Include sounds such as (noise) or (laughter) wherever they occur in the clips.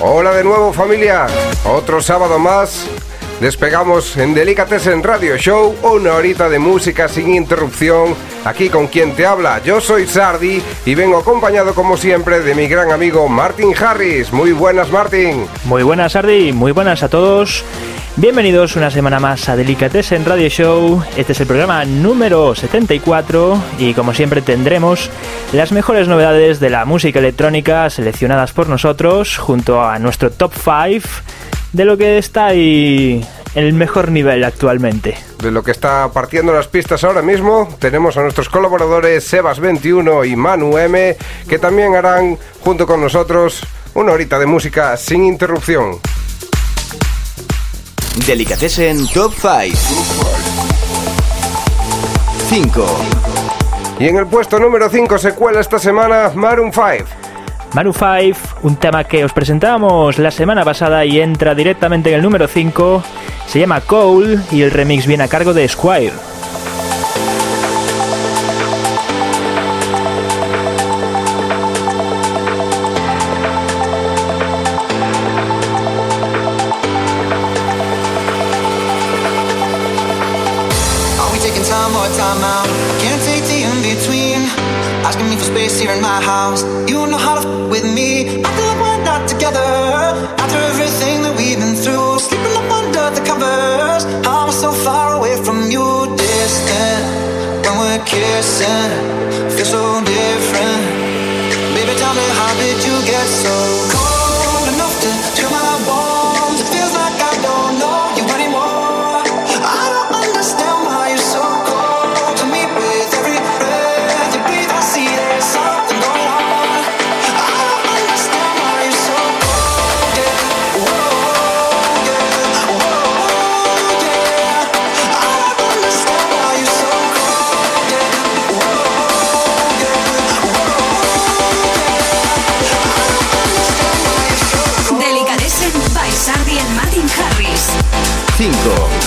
Hola de nuevo familia, otro sábado más. Despegamos en Delicatessen Radio Show, una horita de música sin interrupción. Aquí con quien te habla, yo soy Sardi y vengo acompañado como siempre de mi gran amigo Martin Harris. Muy buenas Martin. Muy buenas Sardi, muy buenas a todos. Bienvenidos una semana más a Delicatessen Radio Show. Este es el programa número 74 y como siempre tendremos las mejores novedades de la música electrónica seleccionadas por nosotros junto a nuestro top 5 de lo que está ahí el mejor nivel actualmente. De lo que está partiendo las pistas ahora mismo, tenemos a nuestros colaboradores Sebas21 y Manu M, que también harán junto con nosotros una horita de música sin interrupción. Delicatessen Top 5 5 Y en el puesto número 5 se cuela esta semana Maroon 5. Maroon 5, un tema que os presentamos la semana pasada y entra directamente en el número 5, se llama Cole y el remix viene a cargo de Squire. Taking time or time out? Can't take the in between. Asking me for space here in my house. You know how to f- with me. I feel like we're not together. After everything that we've been through, sleeping up under the covers. Oh, I'm so far away from you, distant. When we're kissing, feel so different. Baby, tell me how did you get so cold 5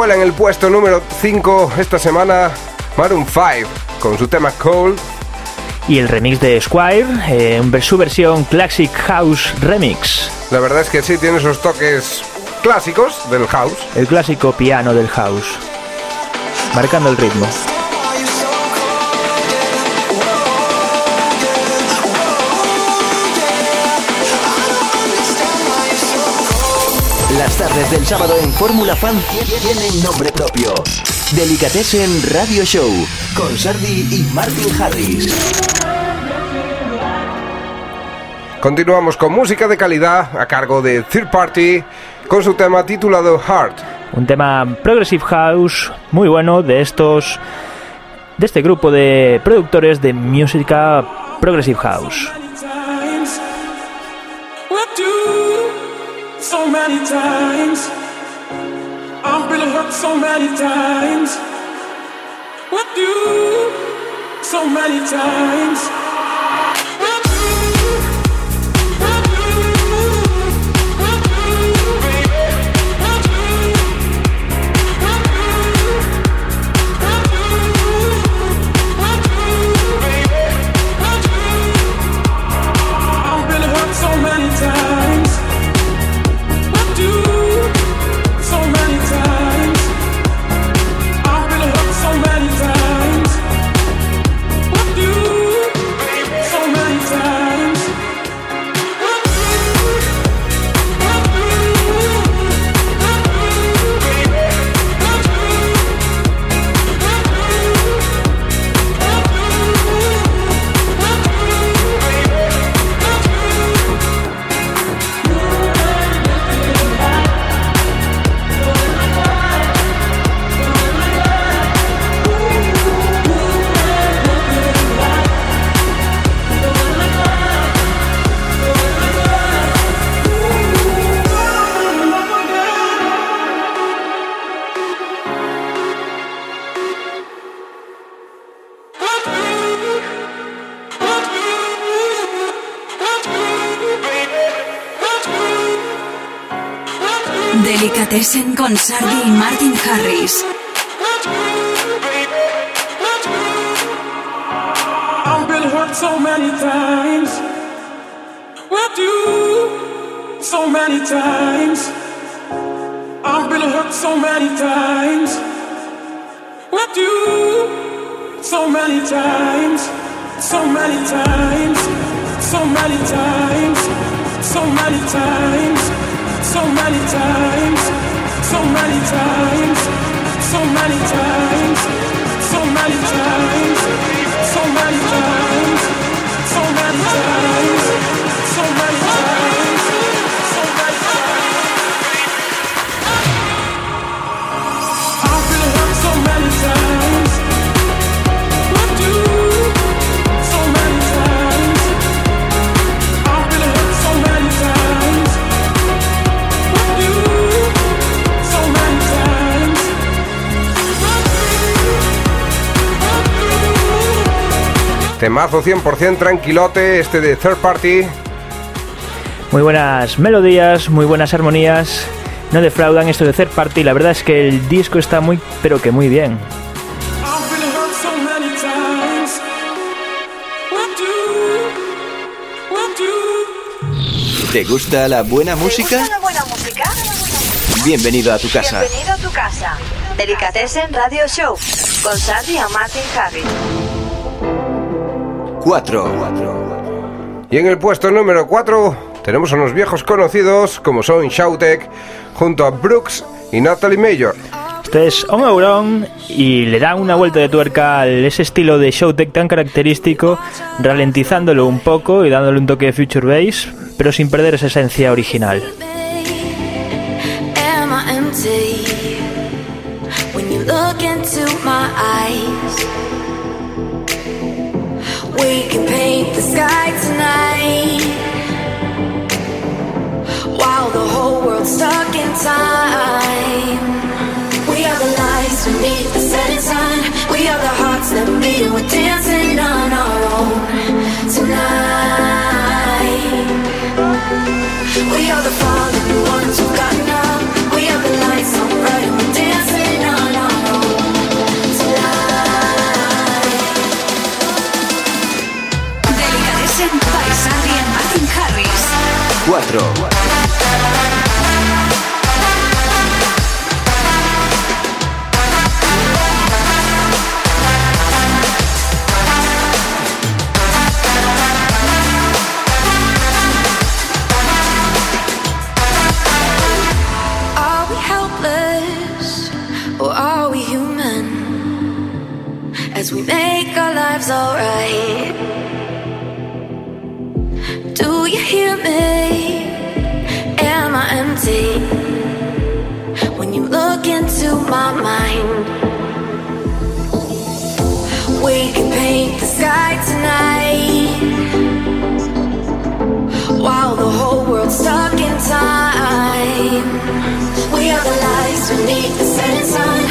cuela en el puesto número 5 esta semana Maroon 5 con su tema Cold. Y el remix de Squire, eh, su versión Classic House Remix. La verdad es que sí, tiene esos toques clásicos del house. El clásico piano del house, marcando el ritmo. Tardes del sábado en Fórmula Fan tienen nombre propio. Delicatessen Radio Show con Sardi y Martin Harris. Continuamos con música de calidad a cargo de Third Party con su tema titulado Heart. Un tema Progressive House muy bueno de estos de este grupo de productores de música Progressive House. So many times. I'm really hurt so many times. With you, so many times. Delicatessen con Sardi y Martin Harris. I've been hurt so many times. With you, so many times. I've been hurt so many times. With you, so many times, so many times, so many times, so many times so many times, so many times, so many times, so many times, so many times, so many times, Temazo 100% tranquilote, este de Third Party. Muy buenas melodías, muy buenas armonías. No defraudan esto de third party. La verdad es que el disco está muy, pero que muy bien. ¿Te gusta la buena música? la buena música? Bienvenido a tu casa. Bienvenido a tu casa. Delicatessen Radio Show con Sardi y Martin Harris. 4. Y en el puesto número 4 tenemos a unos viejos conocidos como son Shoutek junto a Brooks y Natalie Mayor. Esto es On Euron y le da una vuelta de tuerca a ese estilo de Showtech tan característico, ralentizándolo un poco y dándole un toque de future bass, pero sin perder esa esencia original. We can paint the sky tonight while the whole world's stuck in time. We are the lights beneath the setting sun. We are the hearts that beat and we're dancing on our own tonight. We are the 4. Sun.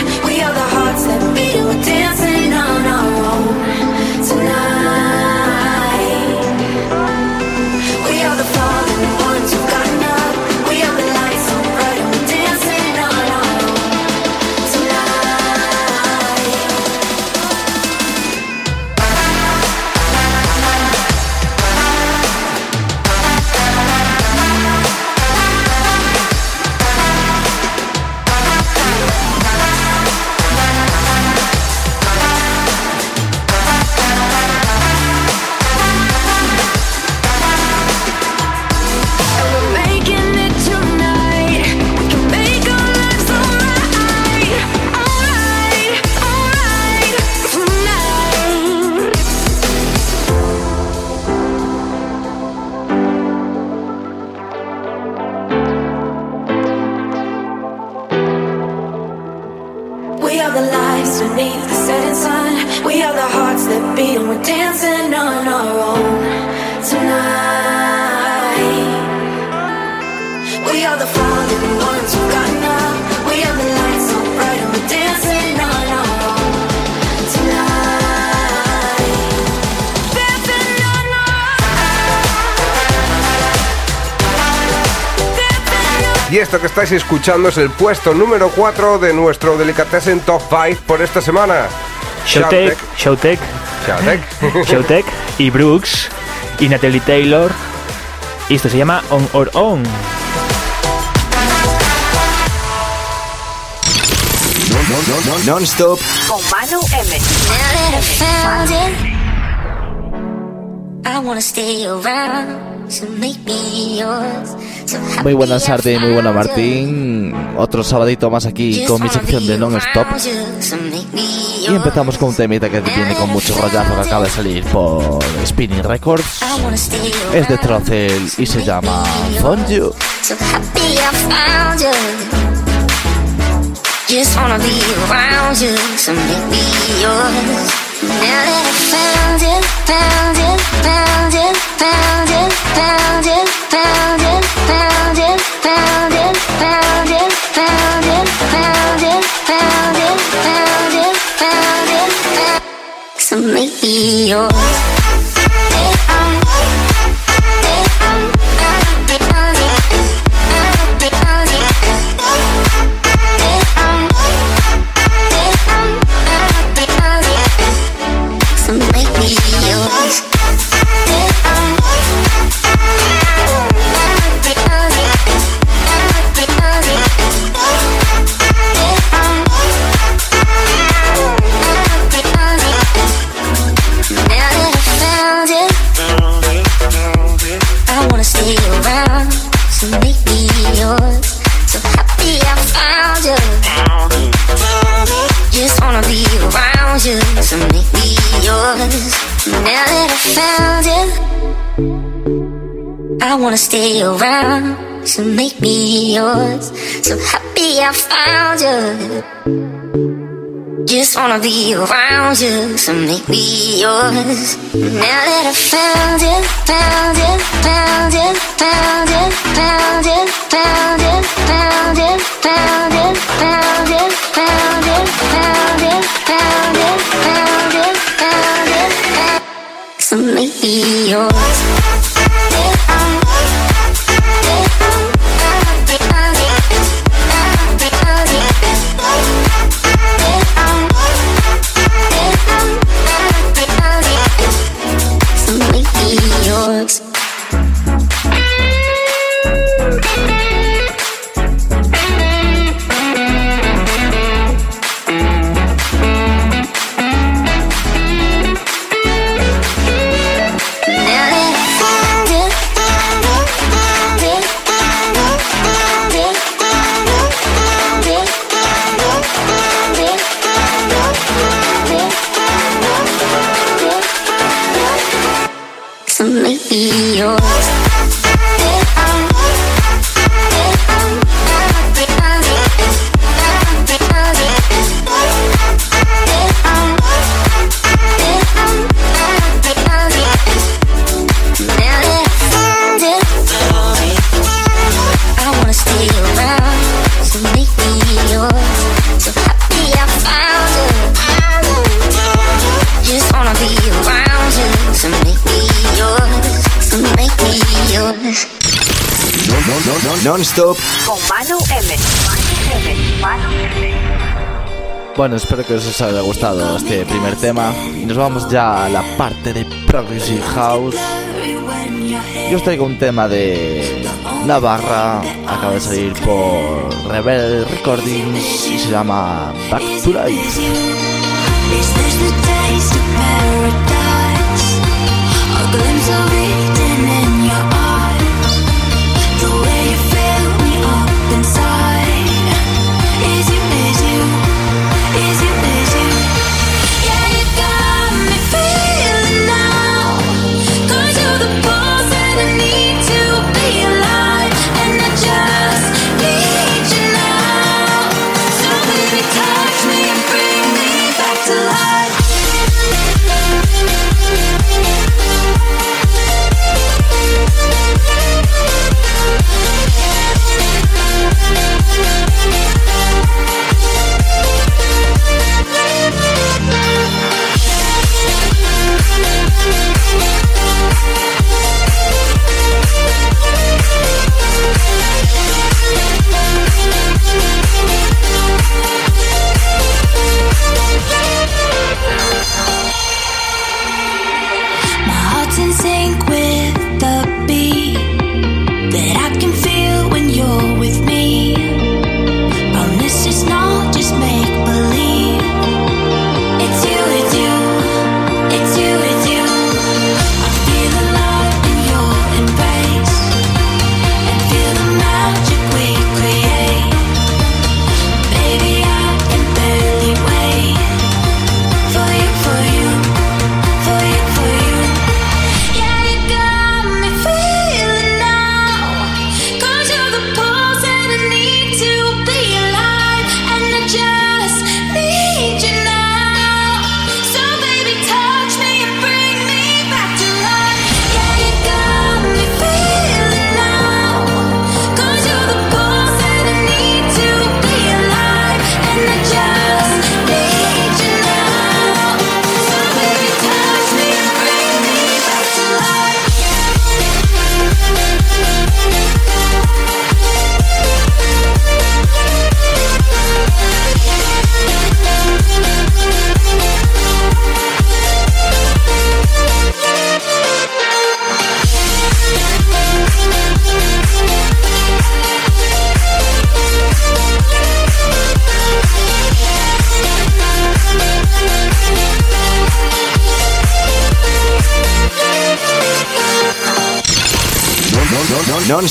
Que estáis escuchando es el puesto número 4 de nuestro Delicatessen Top 5 por esta semana. Showtech, Showtech, Showtech. (laughs) Showtech y Brooks y Natalie Taylor. Y esto se llama On Or On. Non-stop. Con Manu M. I wanna stay around, so make me yours. Muy buenas tardes, muy buena. Martín. Otro sabadito más aquí con mi sección de non-stop. Y empezamos con un temita que viene con mucho rollazo que acaba de salir por Spinning Records. Es de Trocel y se llama found you. Just wanna be around you, so make me yours. Now found it, found it, found it, found it, found it, found it, So make me yours. Wanna stay around, so make me yours. So happy I found you. Just wanna be around you, so make me yours. Now that I found it, found it, found it, found it, found it, found it, found it, found it, found it, found it, found it, found it, found it, found it, found it. So make me yours. espero que os haya gustado este primer tema. Y nos vamos ya a la parte de Progressive House. Yo os traigo un tema de Navarra, acaba de salir por Rebel Recordings y se llama Back to Life.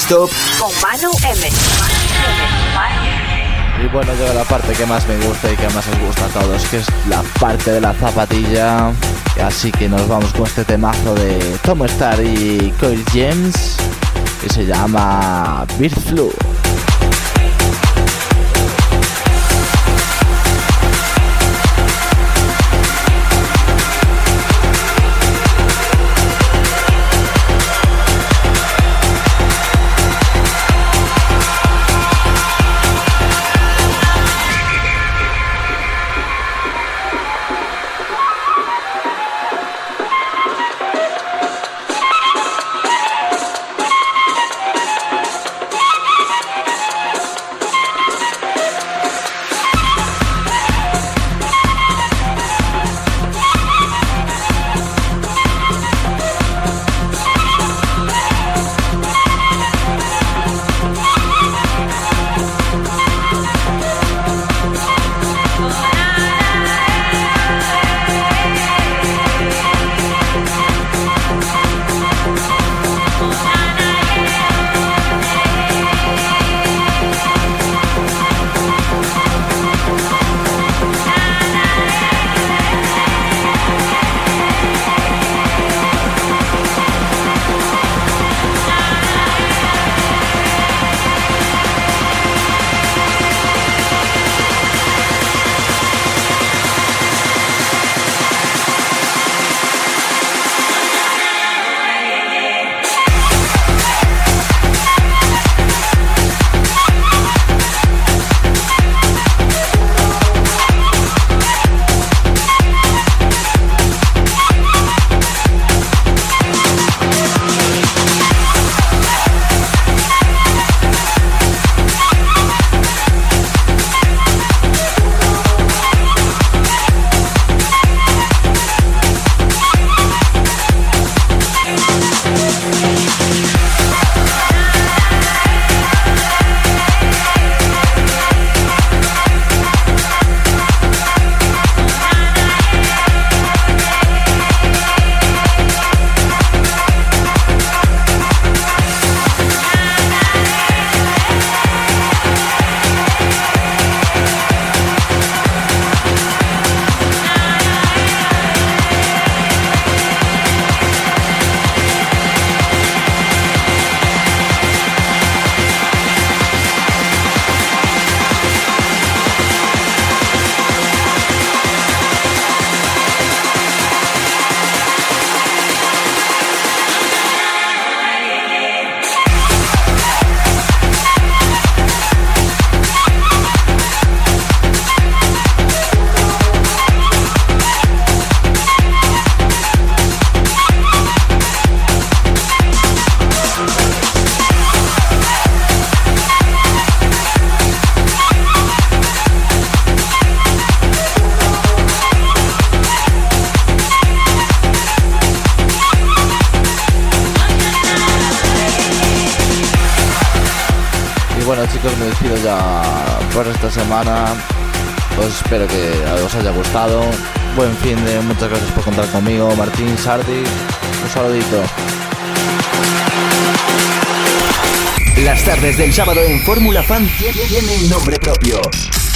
Con Manu M. Y bueno, llega la parte que más me gusta y que más os gusta a todos, que es la parte de la zapatilla. Así que nos vamos con este temazo de Tom Star y Coil James, que se llama Bird Flu. Despido ya por esta semana. Pues espero que os haya gustado. Buen fin de muchas gracias por contar conmigo, Martín Sardi. Un saludito. Las tardes del sábado en Fórmula Fan tie- tienen nombre propio.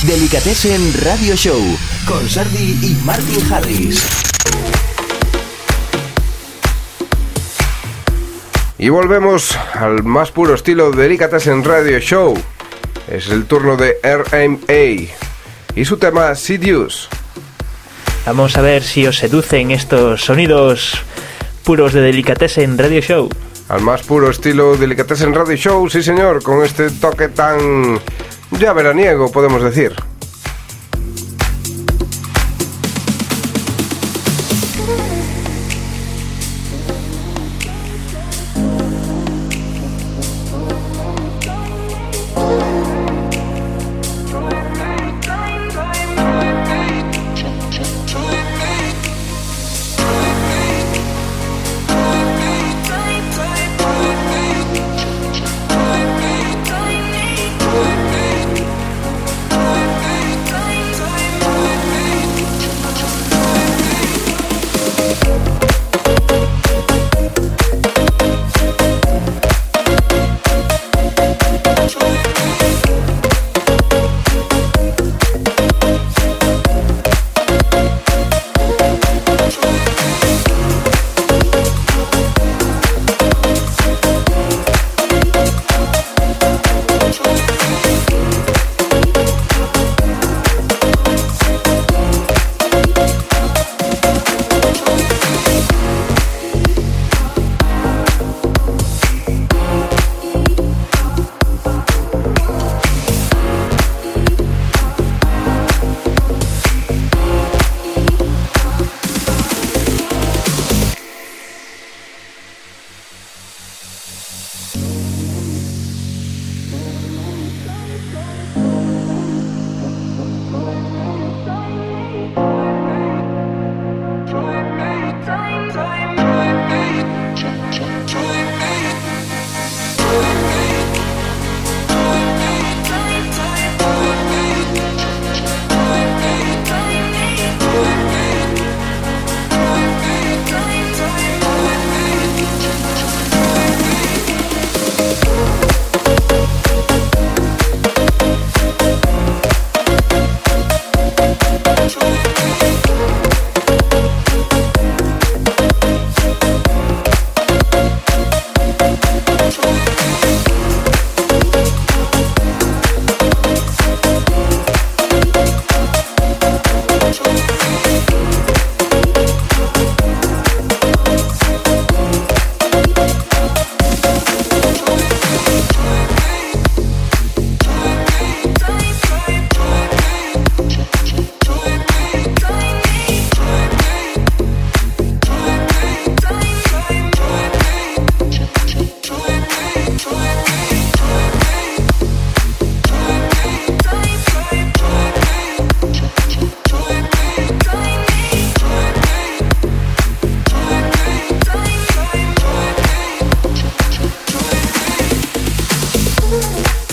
Delicatessen Radio Show con Sardi y Martin Harris. Y volvemos al más puro estilo de Delicatessen Radio Show. Es el turno de RMA y su tema Seduce. Vamos a ver si os seducen estos sonidos puros de Delicatessen Radio Show. Al más puro estilo Delicatessen Radio Show, sí señor, con este toque tan ya veraniego, podemos decir.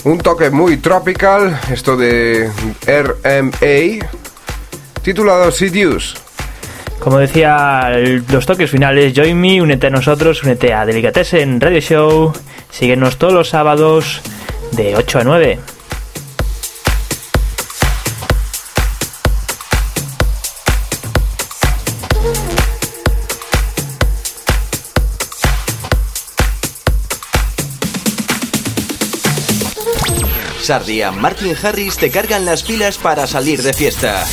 Un toque muy tropical, esto de RMA, titulado Seduce. Como decía, los toques finales, join me, únete a nosotros, únete a Delicatessen Radio Show, síguenos todos los sábados de 8 a 9. Sardi Martin Harris te cargan las pilas para salir de fiesta.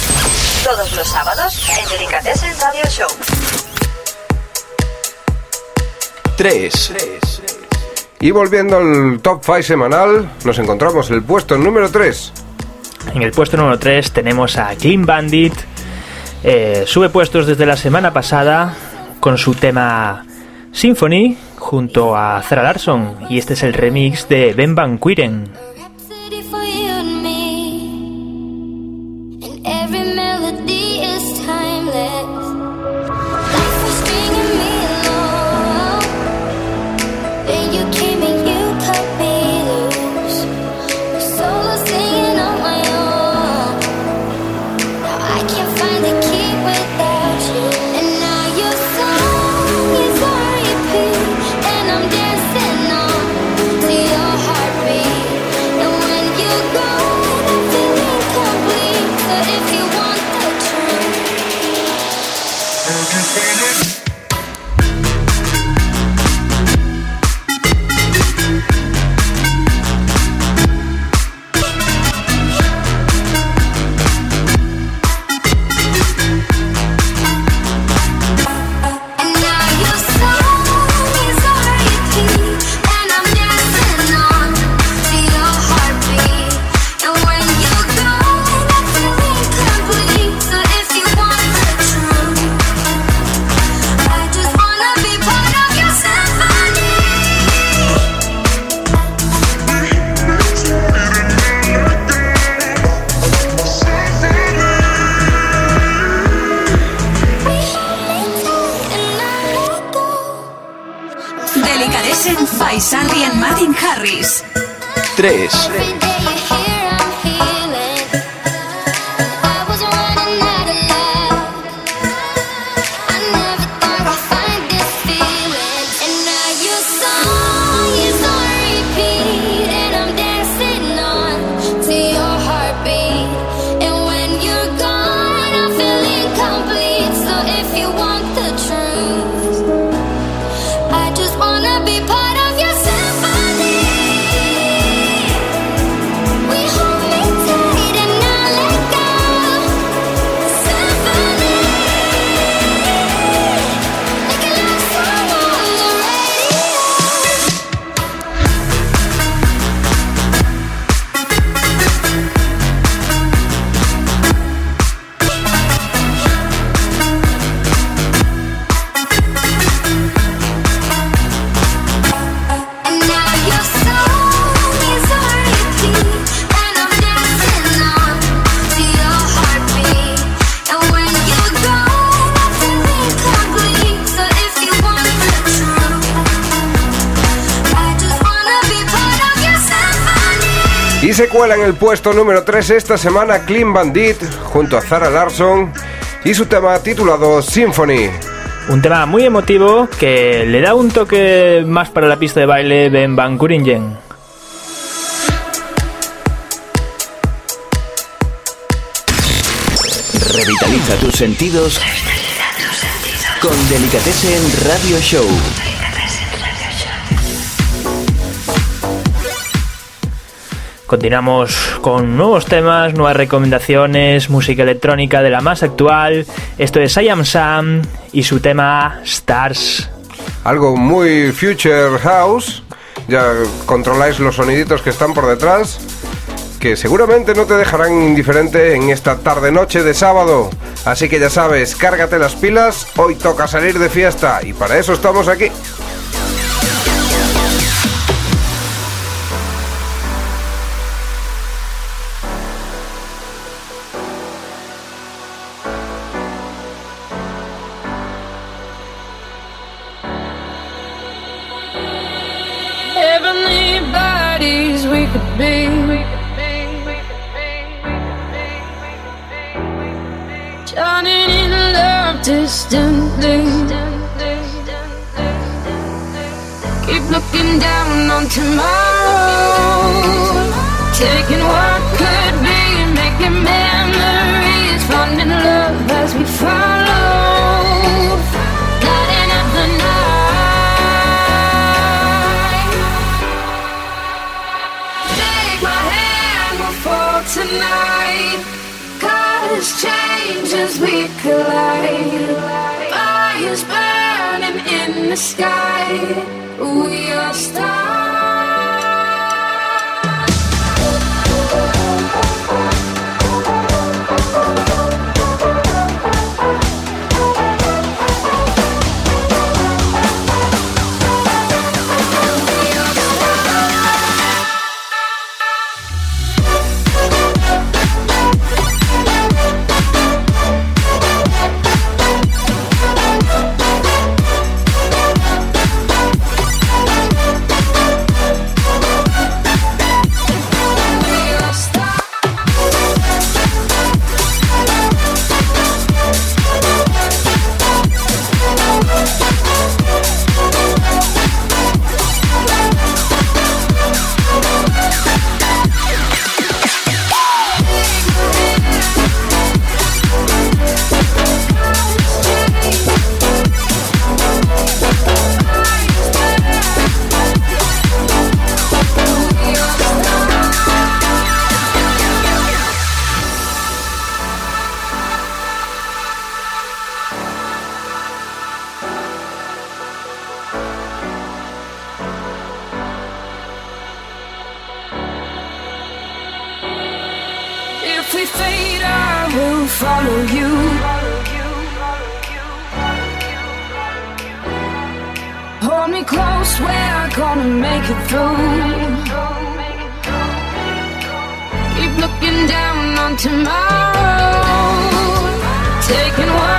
Todos los sábados en Delicatessen Radio Show. 3. Y volviendo al top 5 semanal, nos encontramos el puesto número 3. En el puesto número 3 tenemos a Clean Bandit. Eh, sube puestos desde la semana pasada con su tema Symphony junto a Zara Larson. Y este es el remix de Ben Van Quiren. Every melody is timeless. Se cuela en el puesto número 3 esta semana Clean Bandit junto a Zara Larson y su tema titulado Symphony. Un tema muy emotivo que le da un toque más para la pista de baile Ben Van Kuringen. Revitaliza tus sentidos. Con Delicatessen Radio Show. Continuamos con nuevos temas, nuevas recomendaciones, música electrónica de la más actual. Esto es I Am Sam y su tema Stars. Algo muy Future House. Ya controláis los soniditos que están por detrás. Que seguramente no te dejarán indiferente en esta tarde-noche de sábado. Así que ya sabes, cárgate las pilas. Hoy toca salir de fiesta y para eso estamos aquí. Tomorrow. Taking what could be and making memories. Finding love as we follow. Lighting up the night. Take my hand, we'll tonight. We collide. Fires burning in the sky. We are stars. Tomorrow. Taking what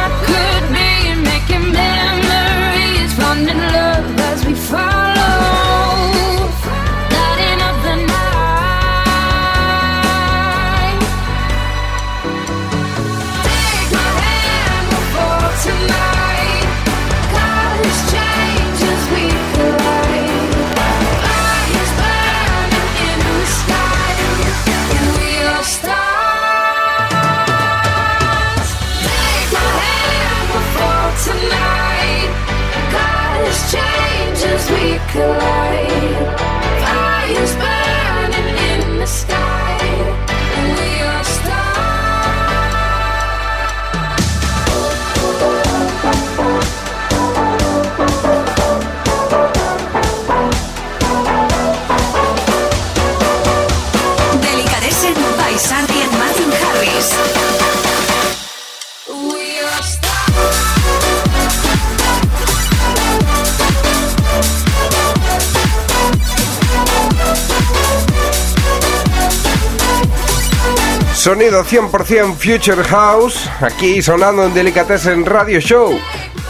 Sonido 100% Future House, aquí sonando en Delicatessen Radio Show.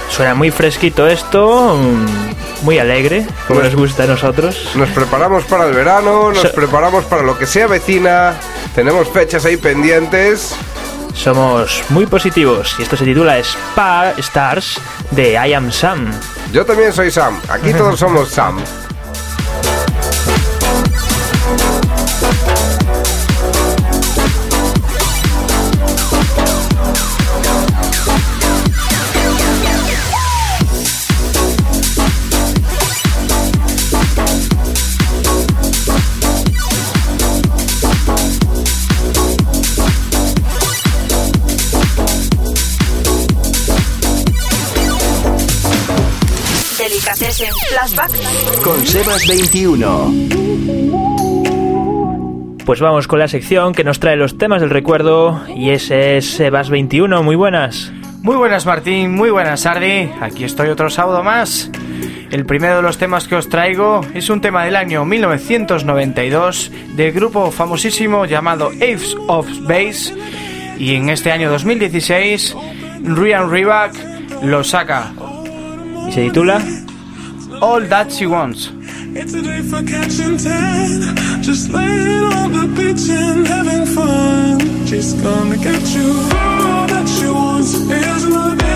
Suena muy fresquito esto, mm, muy alegre, como Pues- nos gusta a nosotros. Nos preparamos para el verano, nos So- preparamos para lo que sea vecina, tenemos fechas ahí pendientes. Somos muy positivos y esto se titula Spa Stars de I Am Sam. Yo también soy Sam, aquí todos somos Sam. (laughs) Flashback. Con Sebas 21. Pues vamos con la sección que nos trae los temas del recuerdo y ese es Sebas 21. Muy buenas. Muy buenas Martín, muy buenas Sardi, aquí estoy otro sábado más. El primero de los temas que os traigo es un tema del año 1992 del grupo famosísimo llamado Ace of Base y en este año 2016 Ryan Riback lo saca. Y se titula All That She Wants. It's a day for catching tan. Just laying on the beach and having fun. She's gonna get you. All that she wants is another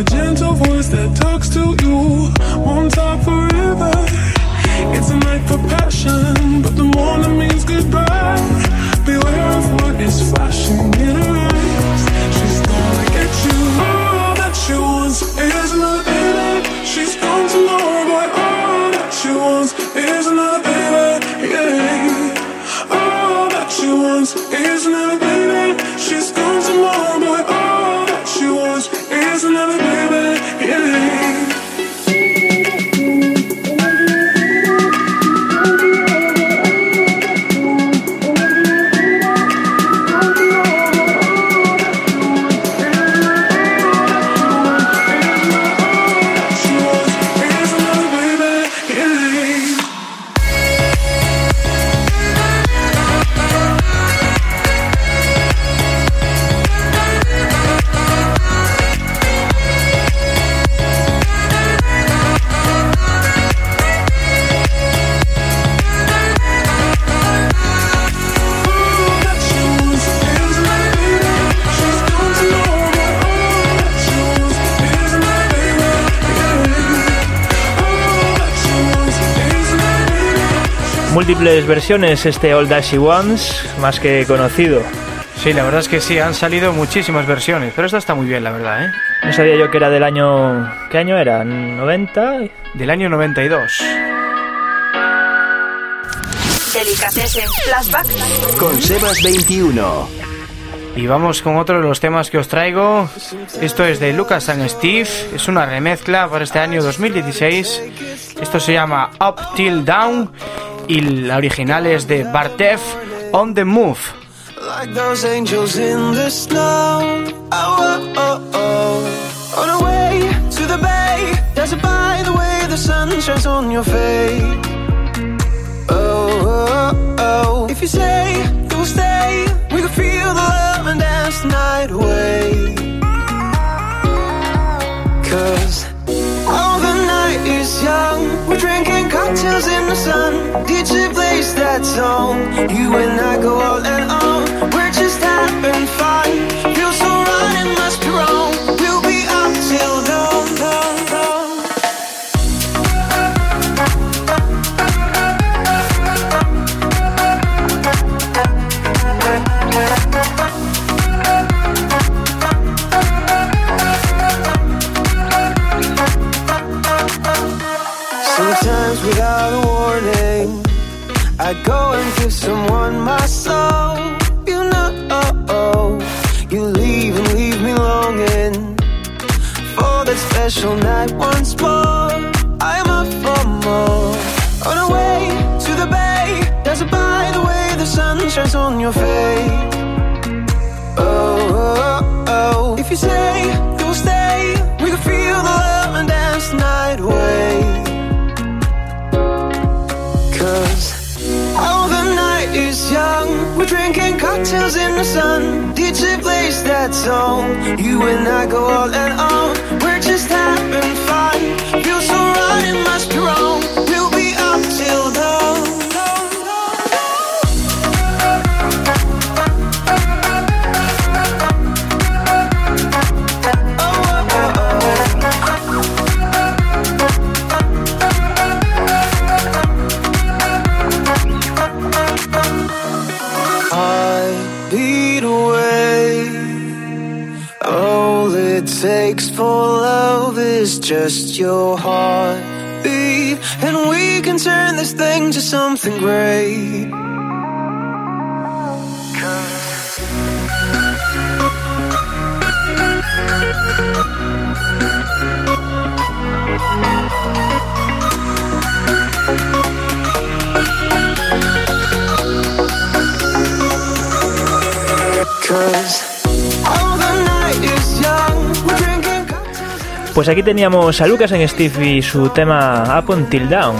The gentle voice that talks to you won't talk forever. It's a night for passion, but the morning means goodbye. Beware of what is flashing in múltiples versiones este All That She Wants, más que conocido. Sí, la verdad es que sí, han salido muchísimas versiones, pero esta está muy bien, la verdad, ¿eh? No sabía yo que era del año... ¿Qué año era? ¿90? Del año 92. Delicatessen Flashback. Con Sebas 21. Y vamos con otro de los temas que os traigo. Esto es de Lucas and Steve. Es una remezcla para este año 2016. Esto se llama Up Till Down. Y la original es de Bartev On the Move. Like those angels in the snow. Oh, oh, oh, oh. On our way to the bay. Dazzled by the way the sun shines on your face. Oh, oh, oh. If you say you'll stay, we can feel the love and dance the night away young, we're drinking cocktails in the sun. DJ plays that song, you and I go all and on. We're just having fun. Someone my soul. You know, you leave and leave me longing for that special night once more. I'm up for more. On our way to the bay, does it by the way the sun shines on your face? Oh, oh, oh. oh. If you say cocktails in the sun. DJ plays that song. You and I go all and on. We're just having fun. Just your heartbeat, and we can turn this thing to something great. Pues aquí teníamos a Lucas en Steve y su tema Up Until Down.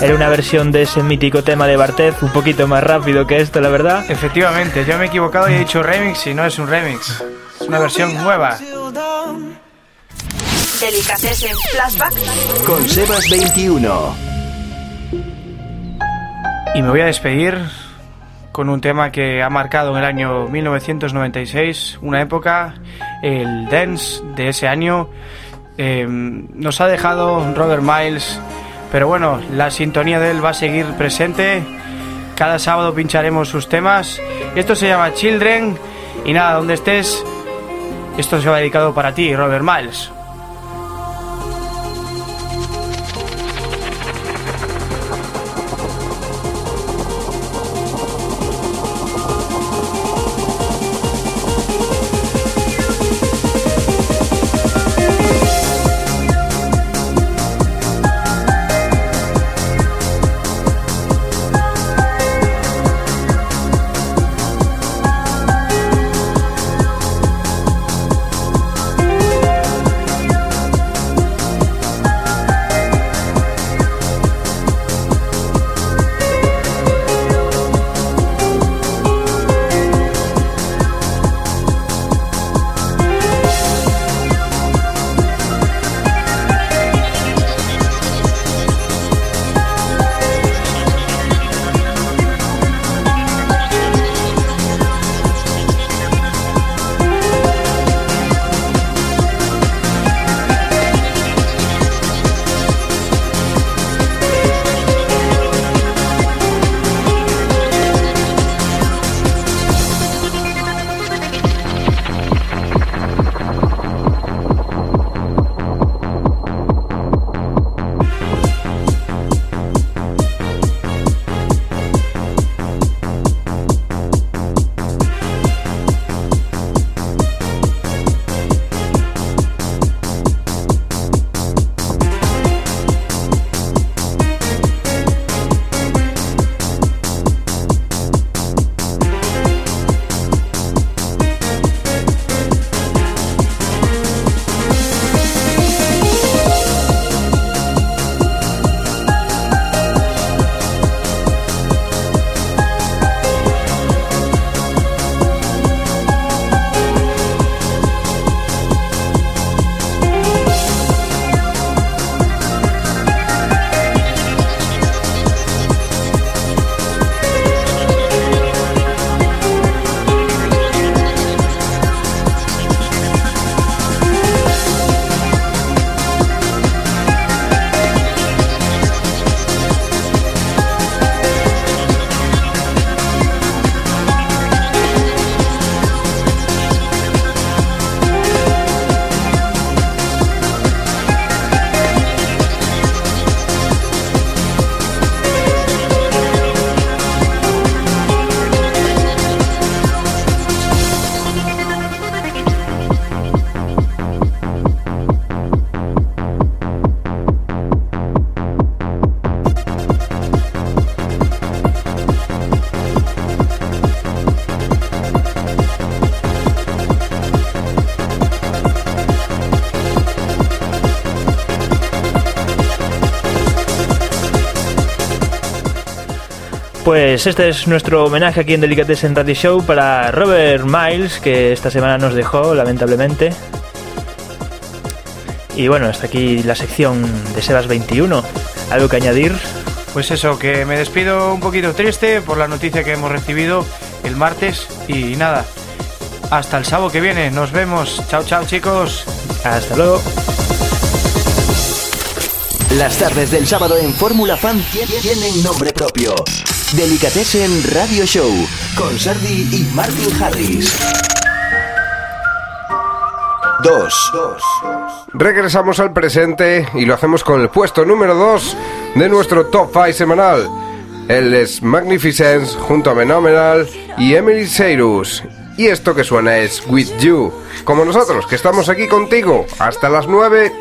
Era una versión de ese mítico tema de Bartez, un poquito más rápido que esto, la verdad. Efectivamente, yo me he equivocado y he dicho remix y no es un remix. Es una versión nueva. Delicatessen Flashback. Con Sebas 21. Y me voy a despedir con un tema que ha marcado en el año 1996, una época, el dance de ese año. Eh, nos ha dejado Robert Miles, pero bueno, la sintonía de él va a seguir presente. Cada sábado pincharemos sus temas. Esto se llama Children. Y nada, donde estés, esto se va dedicado para ti, Robert Miles. Pues este es nuestro homenaje aquí en Delicatessen Radio Show para Robert Miles, que esta semana nos dejó, lamentablemente. Y bueno, hasta aquí la sección de Sebas 21. ¿Algo que añadir? Pues eso, que me despido un poquito triste por la noticia que hemos recibido el martes y nada. Hasta el sábado que viene, nos vemos. Chao, chao chicos. Hasta luego. Las tardes del sábado en Fórmula Fan tie- tienen nombre propio. Delicatessen Radio Show con Sardi y Martin Harris. 2. Regresamos al presente y lo hacemos con el puesto número 2 de nuestro Top 5 semanal. Él es Magnificence junto a Phenomenal y Emily Cyrus. Y esto que suena es With You, como nosotros que estamos aquí contigo hasta las 9.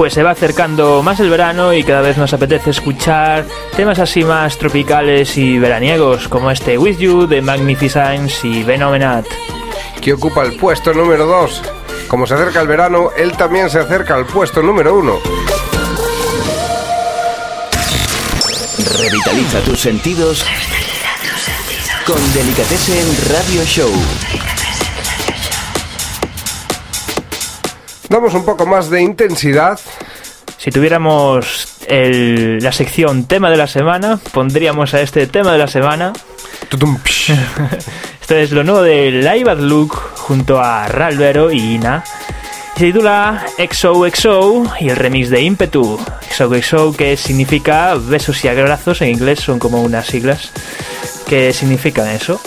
Pues se va acercando más el verano y cada vez nos apetece escuchar temas así más tropicales y veraniegos, como este With You de Magnificence y Venomenat. que ocupa el puesto número 2. Como se acerca el verano, él también se acerca al puesto número 1. Revitaliza tus sentidos con Delicatessen Radio Show. Damos un poco más de intensidad. Si tuviéramos el- la sección tema de la semana, pondríamos a este tema de la semana. (laughs) Esto es lo nuevo de Live at Look junto a Ralvero y Ina. Se titula XOXO y el remix de Impetu. XOXO que significa besos y abrazos, en inglés son como unas siglas. ¿Qué significan eso?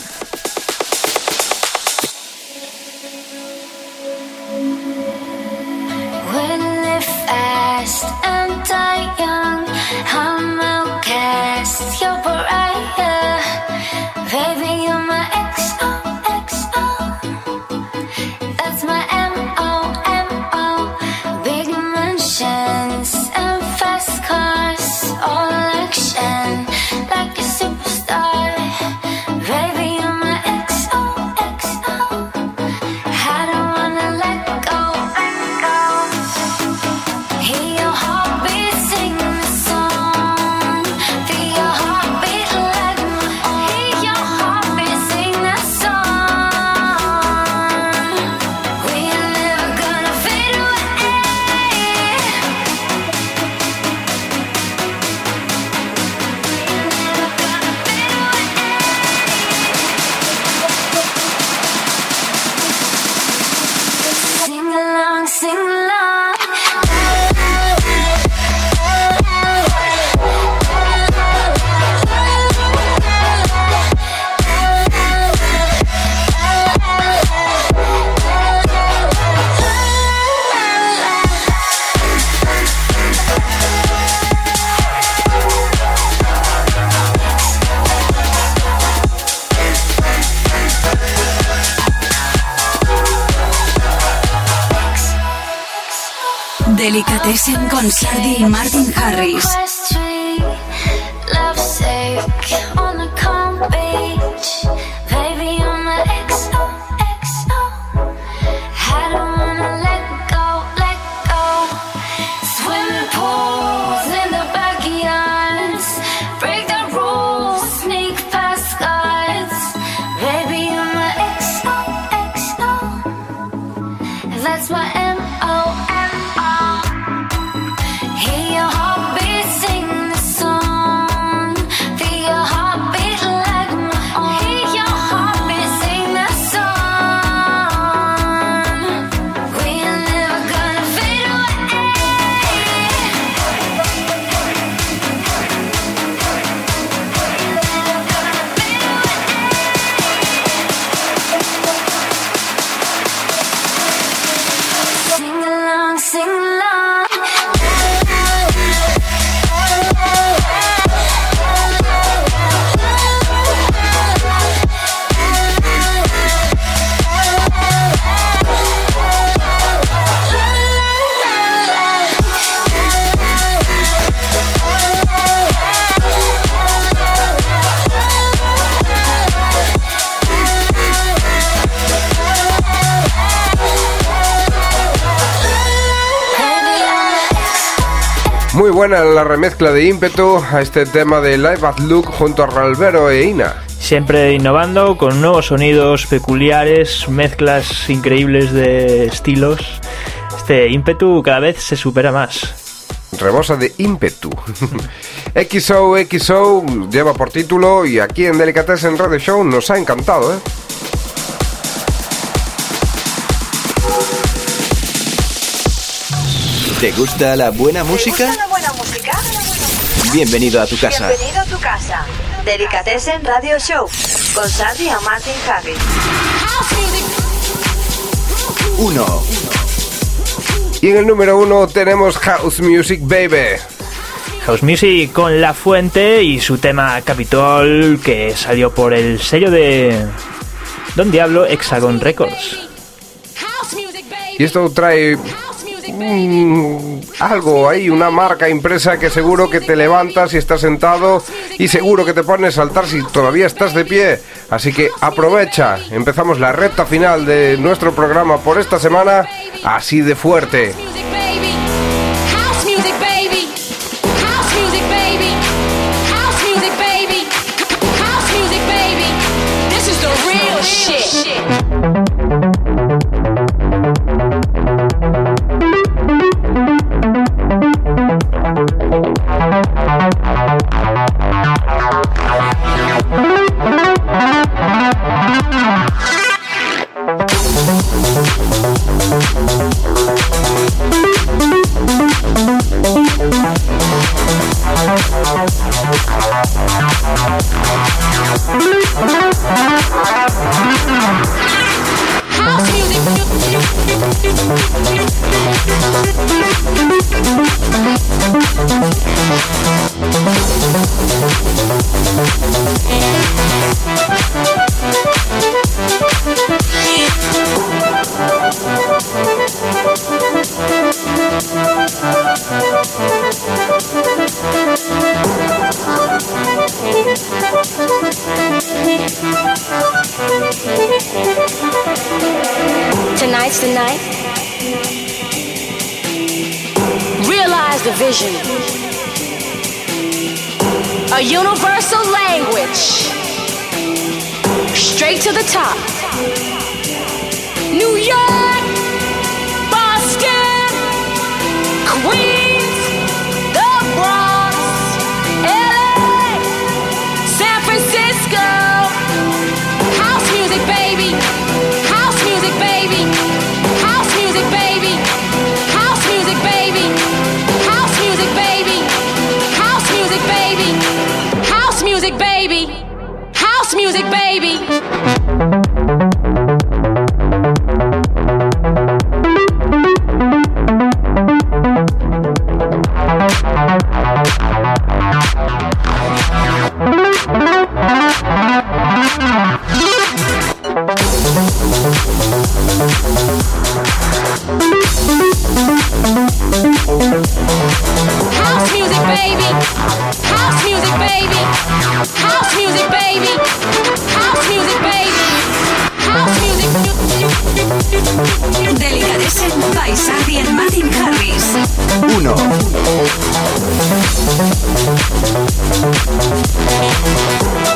Con Sardi y Martin buena la remezcla de ímpetu a este tema de Live at Look junto a Ralvero e Ina. Siempre innovando con nuevos sonidos peculiares, mezclas increíbles de estilos. Este ímpetu cada vez se supera más. Rebosa de ímpetu. (laughs) XO XO lleva por título y aquí en Delicatessen Radio Show nos ha encantado, ¿eh? ¿Te gusta la buena música? ¿Te gusta la buena música? Bienvenido a tu casa. Bienvenido a tu casa. Delicatessen Radio Show con Sandy y Martin Harris. 1. Y en el número uno tenemos House Music Baby. House Music con La Fuente y su tema Capitol que salió por el sello de Don Diablo Hexagon Records. Y esto trae mm, algo ahí, una marca impresa que seguro que te levantas si estás sentado y seguro que te pones a saltar si todavía estás de pie. Así que aprovecha, empezamos la recta final de nuestro programa por esta semana así de fuerte.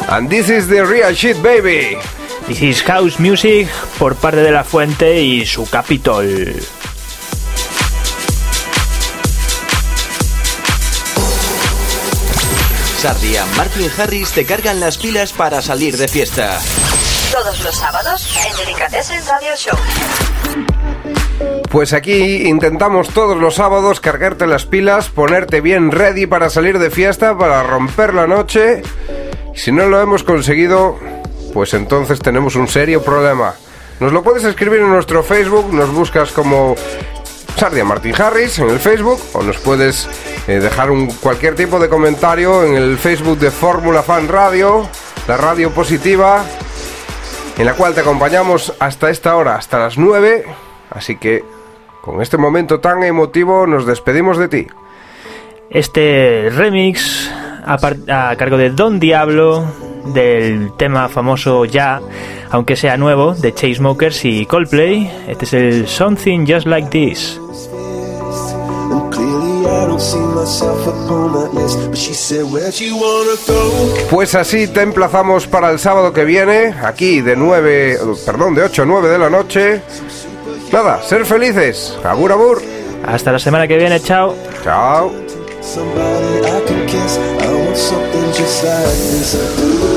And this is the real shit, baby. This is House Music por parte de La Fuente y su Capitol. Sardi y Martin Harris te cargan las pilas para salir de fiesta. Todos los sábados en Delicatessen Radio Show. Pues aquí intentamos todos los sábados cargarte las pilas, ponerte bien ready para salir de fiesta, para romper la noche. Si no lo hemos conseguido, pues entonces tenemos un serio problema. Nos lo puedes escribir en nuestro Facebook, nos buscas como Sardia Martin Harris en el Facebook o nos puedes eh, dejar un, cualquier tipo de comentario en el Facebook de Fórmula Fan Radio, la radio positiva, en la cual te acompañamos hasta esta hora, hasta las 9. Así que con este momento tan emotivo nos despedimos de ti. Este remix a cargo de Don Diablo del tema famoso ya, aunque sea nuevo, de Chainsmokers y Coldplay. Este es el Something Just Like This. Pues así te emplazamos para el sábado que viene, aquí de 9, perdón, de 8 a 9 de la noche. Nada, ser felices. Agur, agur. Hasta la semana que viene, chao. Chao. Somebody I can kiss. I want something just like this.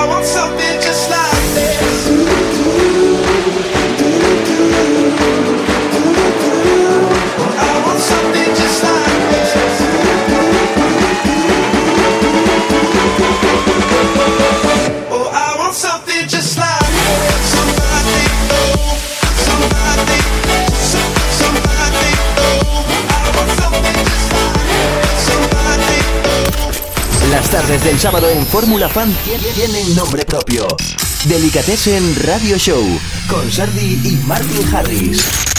sábado en Fórmula Fan tie- tienen nombre propio. Delicatessen Radio Show con Sardi y Martin Harris.